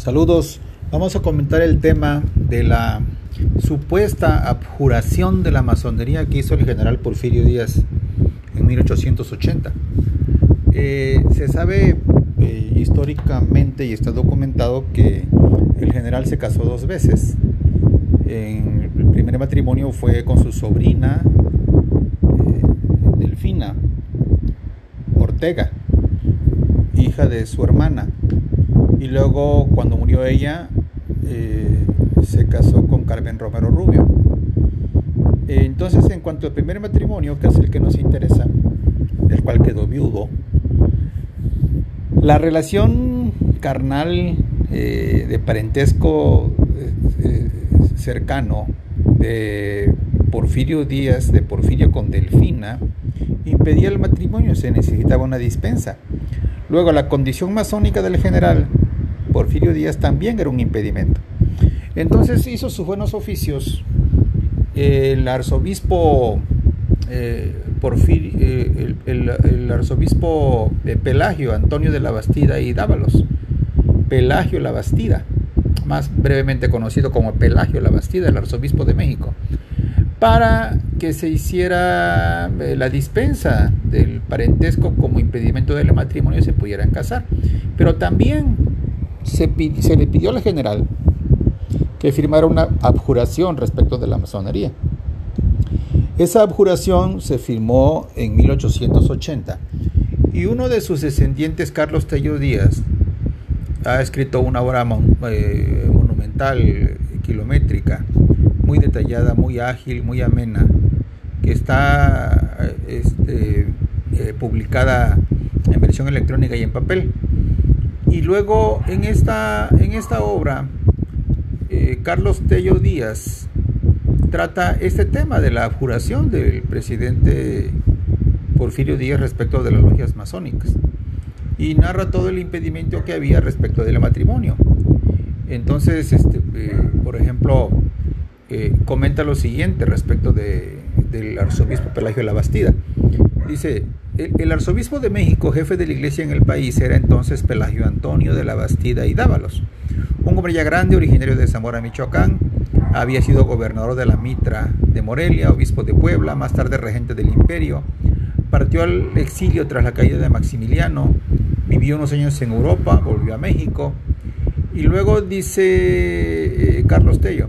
Saludos. Vamos a comentar el tema de la supuesta abjuración de la masonería que hizo el general Porfirio Díaz en 1880. Eh, se sabe eh, históricamente y está documentado que el general se casó dos veces. En el primer matrimonio fue con su sobrina eh, Delfina Ortega, hija de su hermana y luego cuando murió ella eh, se casó con Carmen Romero Rubio. Entonces, en cuanto al primer matrimonio, que es el que nos interesa, del cual quedó viudo, la relación carnal eh, de parentesco eh, cercano de Porfirio Díaz, de Porfirio con Delfina, impedía el matrimonio, se necesitaba una dispensa. Luego, la condición masónica del general Porfirio Díaz también era un impedimento. Entonces hizo sus buenos oficios el arzobispo eh, eh, el, arzobispo Pelagio Antonio de la Bastida y Dávalos, Pelagio la Bastida, más brevemente conocido como Pelagio la Bastida, el arzobispo de México, para que se hiciera eh, la dispensa del parentesco como impedimento del matrimonio y se pudieran casar. Pero también se, le pidió al general que firmara una abjuración respecto de la masonería. Esa abjuración se firmó en 1880 y uno de sus descendientes, Carlos Tello Díaz, ha escrito una obra eh, monumental, kilométrica, muy detallada, muy ágil, muy amena, que está este, eh, publicada en versión electrónica y en papel. Y luego en esta, en esta obra, eh, Carlos Tello Díaz trata este tema de la abjuración del presidente Porfirio Díaz respecto de las logias masónicas y narra todo el impedimento que había respecto del matrimonio. Entonces, este, eh, por ejemplo, eh, comenta lo siguiente respecto del arzobispo Pelagio de la Bastida. Dice, el, arzobispo de México, jefe de la iglesia en el país, era entonces Pelagio Antonio de la Bastida y Dávalos, un hombre ya grande, originario de Zamora, Michoacán, había sido gobernador de la Mitra de Morelia, obispo de Puebla, más tarde regente del imperio, partió al exilio tras la caída de Maximiliano, vivió unos años en Europa, volvió a México, y luego dice eh, Carlos Tello,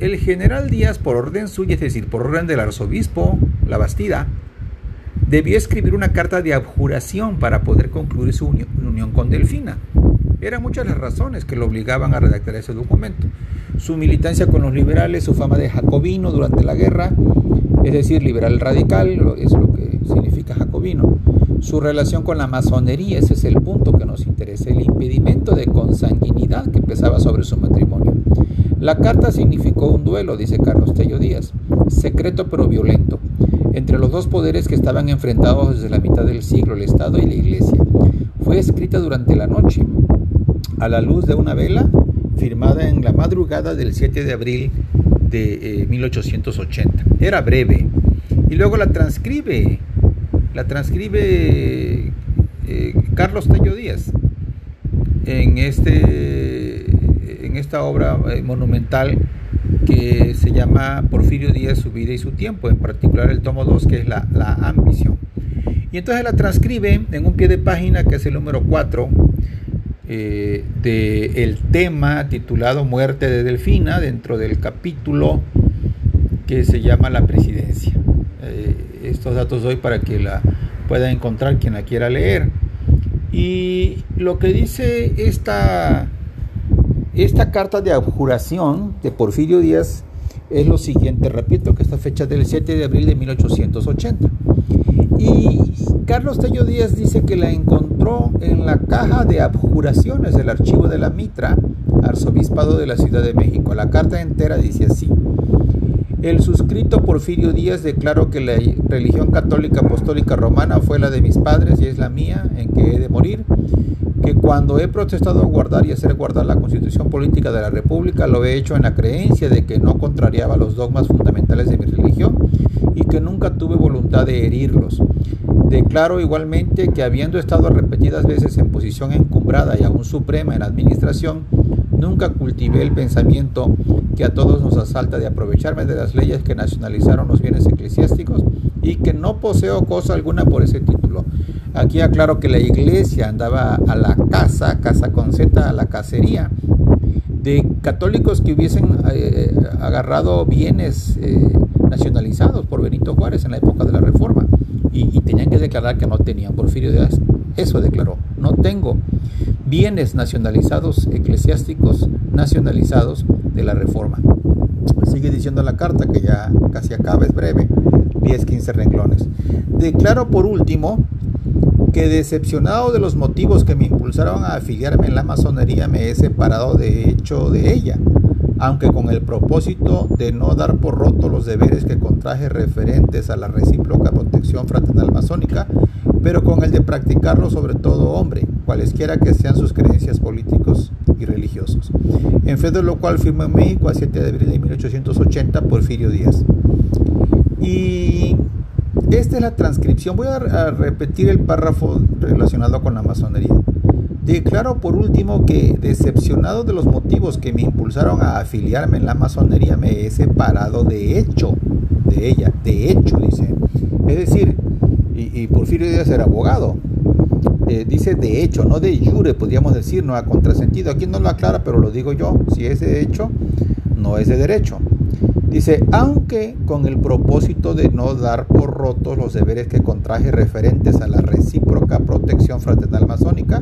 el general Díaz, por orden suya, es decir, por orden del arzobispo, la Bastida, debió escribir una carta de abjuración para poder concluir su unión, con Delfina. Eran muchas las razones que lo obligaban a redactar ese documento. Su militancia con los liberales, su fama de jacobino durante la guerra, es decir, liberal radical, es lo que significa jacobino. Su relación con la masonería, ese es el punto que nos interesa, el impedimento de consanguinidad que pesaba sobre su matrimonio. La carta significó un duelo, dice Carlos Tello Díaz, secreto pero violento entre los dos poderes que estaban enfrentados desde la mitad del siglo, el Estado y la Iglesia. Fue escrita durante la noche, a la luz de una vela, firmada en la madrugada del 7 de abril de 1880. Eh, Era breve. Y luego la transcribe, la transcribe eh, Carlos Tello Díaz en, este, en esta obra eh, monumental que se llama Porfirio Díaz, su vida y su tiempo, en particular el tomo 2, que es la, ambición. Y entonces la transcribe en un pie de página, que es el número 4, eh, del tema titulado Muerte de Delfina, dentro del capítulo que se llama La Presidencia. Eh, estos datos doy para que la pueda encontrar quien la quiera leer. Y lo que dice esta esta carta de abjuración de Porfirio Díaz es lo siguiente, repito que esta fecha del 7 de abril de 1880. Y Carlos Tello Díaz dice que la encontró en la caja de abjuraciones del archivo de la Mitra, arzobispado de la Ciudad de México. La carta entera dice así. El suscrito Porfirio Díaz declaró que la religión católica apostólica romana fue la de mis padres y es la mía, en que he de morir que cuando he protestado guardar y hacer guardar la constitución política de la República, lo he hecho en la creencia de que no contrariaba los dogmas fundamentales de mi religión y que nunca tuve voluntad de herirlos. Declaro igualmente que habiendo estado repetidas veces en posición encumbrada y aún suprema en la administración, nunca cultivé el pensamiento que a todos nos asalta de aprovecharme de las leyes que nacionalizaron los bienes eclesiásticos y que no poseo cosa alguna por ese título. Aquí aclaro que la iglesia andaba a la casa, casa con Z, a la cacería, de católicos que hubiesen eh, agarrado bienes eh, nacionalizados por Benito Juárez en la época de la Reforma y, tenían que declarar que no tenían. Porfirio Díaz eso declaró, no tengo bienes nacionalizados, eclesiásticos nacionalizados de la Reforma. Sigue diciendo la carta que ya casi acaba, es breve, 10-15 renglones. Declaro por último que decepcionado de los motivos que me impulsaron a afiliarme en la masonería me he separado de hecho de ella, aunque con el propósito de no dar por roto los deberes que contraje referentes a la recíproca protección fraternal masónica, pero con el de practicarlo sobre todo hombre, cualesquiera que sean sus creencias políticos y religiosos. En fe de lo cual firmó en México a 7 de abril de 1880 Porfirio Díaz. Y esta es la transcripción. Voy a, repetir el párrafo relacionado con la masonería. Declaro por último que, decepcionado de los motivos que me impulsaron a afiliarme en la masonería, me he separado de hecho de ella. De hecho, dice. Es decir, y, Porfirio Díaz era abogado. Eh, dice de hecho, no de jure, podríamos decir, no ha contrasentido. Aquí no lo aclara, pero lo digo yo. Si es de hecho, no es de derecho. Dice, aunque con el propósito de no dar por rotos los deberes que contraje referentes a la recíproca protección fraternal masónica,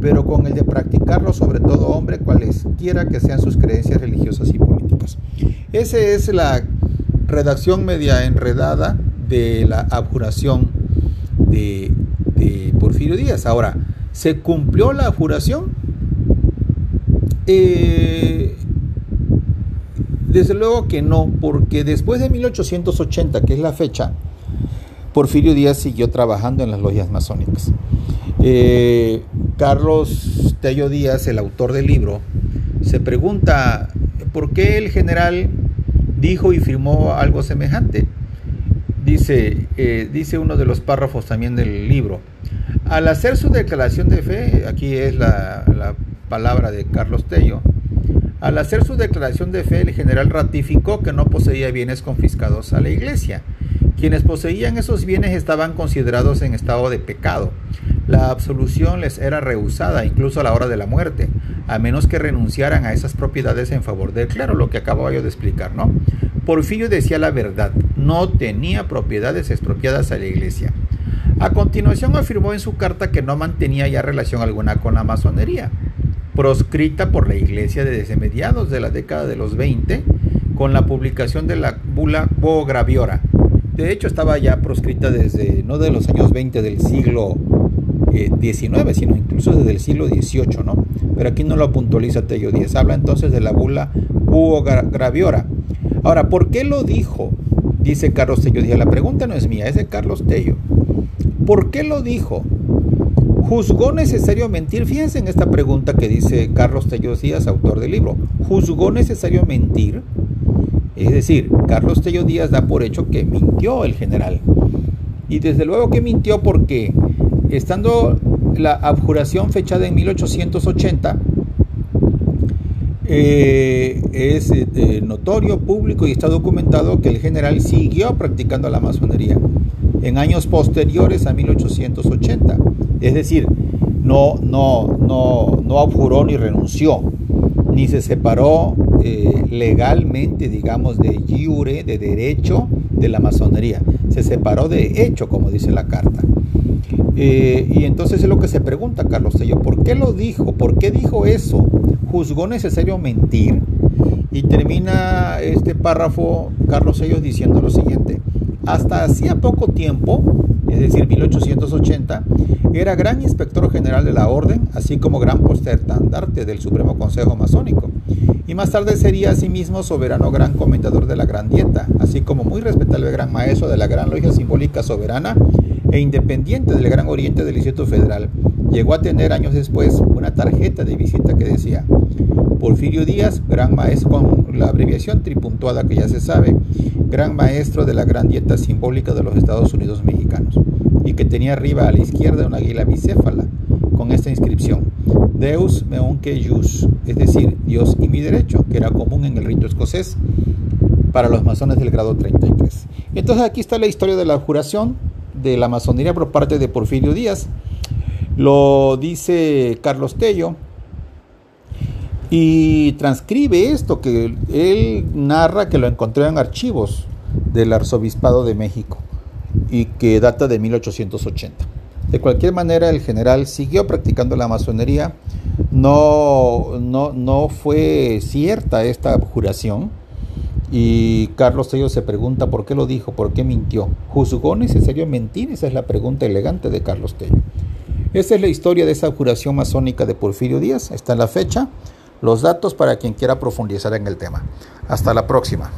pero con el de practicarlo sobre todo hombre cualesquiera que sean sus creencias religiosas y políticas. Esa es la redacción media enredada de la abjuración de, Porfirio Díaz. Ahora, ¿se cumplió la abjuración? Eh, desde luego que no, porque después de 1880, que es la fecha, Porfirio Díaz siguió trabajando en las logias masónicas. Eh, Carlos Tello Díaz, el autor del libro, se pregunta por qué el general dijo y firmó algo semejante. Dice, eh, dice uno de los párrafos también del libro, al hacer su declaración de fe, aquí es la, la palabra de Carlos Tello, al hacer su declaración de fe, el general ratificó que no poseía bienes confiscados a la iglesia. Quienes poseían esos bienes estaban considerados en estado de pecado. La absolución les era rehusada incluso a la hora de la muerte, a menos que renunciaran a esas propiedades en favor del clero, lo que acabo yo de explicar, ¿no? Porfirio decía la verdad, no tenía propiedades expropiadas a la iglesia. A continuación afirmó en su carta que no mantenía ya relación alguna con la masonería proscrita por la Iglesia desde mediados de la década de los 20 con la publicación de la bula Graviora. De hecho, estaba ya proscrita desde, no de los años 20 del siglo XIX, eh, sino incluso desde el siglo XVIII, ¿no? Pero aquí no lo puntualiza Tello Díaz. Habla entonces de la bula Graviora. Ahora, ¿por qué lo dijo? Dice Carlos Tello Díaz. La pregunta no es mía, es de Carlos Tello. ¿Por qué lo dijo? ¿Juzgó necesario mentir? Fíjense en esta pregunta que dice Carlos Tello Díaz, autor del libro. ¿Juzgó necesario mentir? Es decir, Carlos Tello Díaz da por hecho que mintió el general. Y desde luego que mintió porque, estando la abjuración fechada en 1880, eh, es eh, notorio, público y está documentado que el general siguió practicando la masonería en años posteriores a 1880. Es decir, no, no, no, no abjuró ni renunció, ni se separó eh, legalmente, digamos, de jure, de derecho de la masonería. Se separó de hecho, como dice la carta. Eh, y entonces es lo que se pregunta Carlos Tello, ¿por qué lo dijo? ¿Por qué dijo eso? ¿Juzgó necesario mentir? Y termina este párrafo Carlos Tello diciendo lo siguiente, hasta hacía poco tiempo, es decir, 1880, era gran inspector general de la orden, así como gran postertandarte del Supremo Consejo Masónico. Y más tarde sería asimismo soberano gran comentador de la Gran Dieta, así como muy respetable gran maestro de la Gran Logia Simbólica Soberana e independiente del Gran Oriente del Instituto Federal, llegó a tener años después una tarjeta de visita que decía Porfirio Díaz, gran maestro, con la abreviación tripuntuada que ya se sabe, gran maestro de la gran dieta simbólica de los Estados Unidos mexicanos, y que tenía arriba a la izquierda una águila bicéfala con esta inscripción, Deus meunque jus, es decir, Dios y mi derecho, que era común en el rito escocés para los masones del grado 33. Entonces aquí está la historia de la juración de la masonería por parte de Porfirio Díaz. Lo dice Carlos Tello y transcribe esto que él narra que lo encontró en archivos del Arzobispado de México y que data de 1880. De cualquier manera, el general siguió practicando la masonería. No, no, no fue cierta esta juración. Y Carlos Tello se pregunta por qué lo dijo, por qué mintió. ¿Juzgó necesario mentir? Esa es la pregunta elegante de Carlos Tello. Esta es la historia de esa juración masónica de Porfirio Díaz. Está en la fecha los datos para quien quiera profundizar en el tema. Hasta la próxima.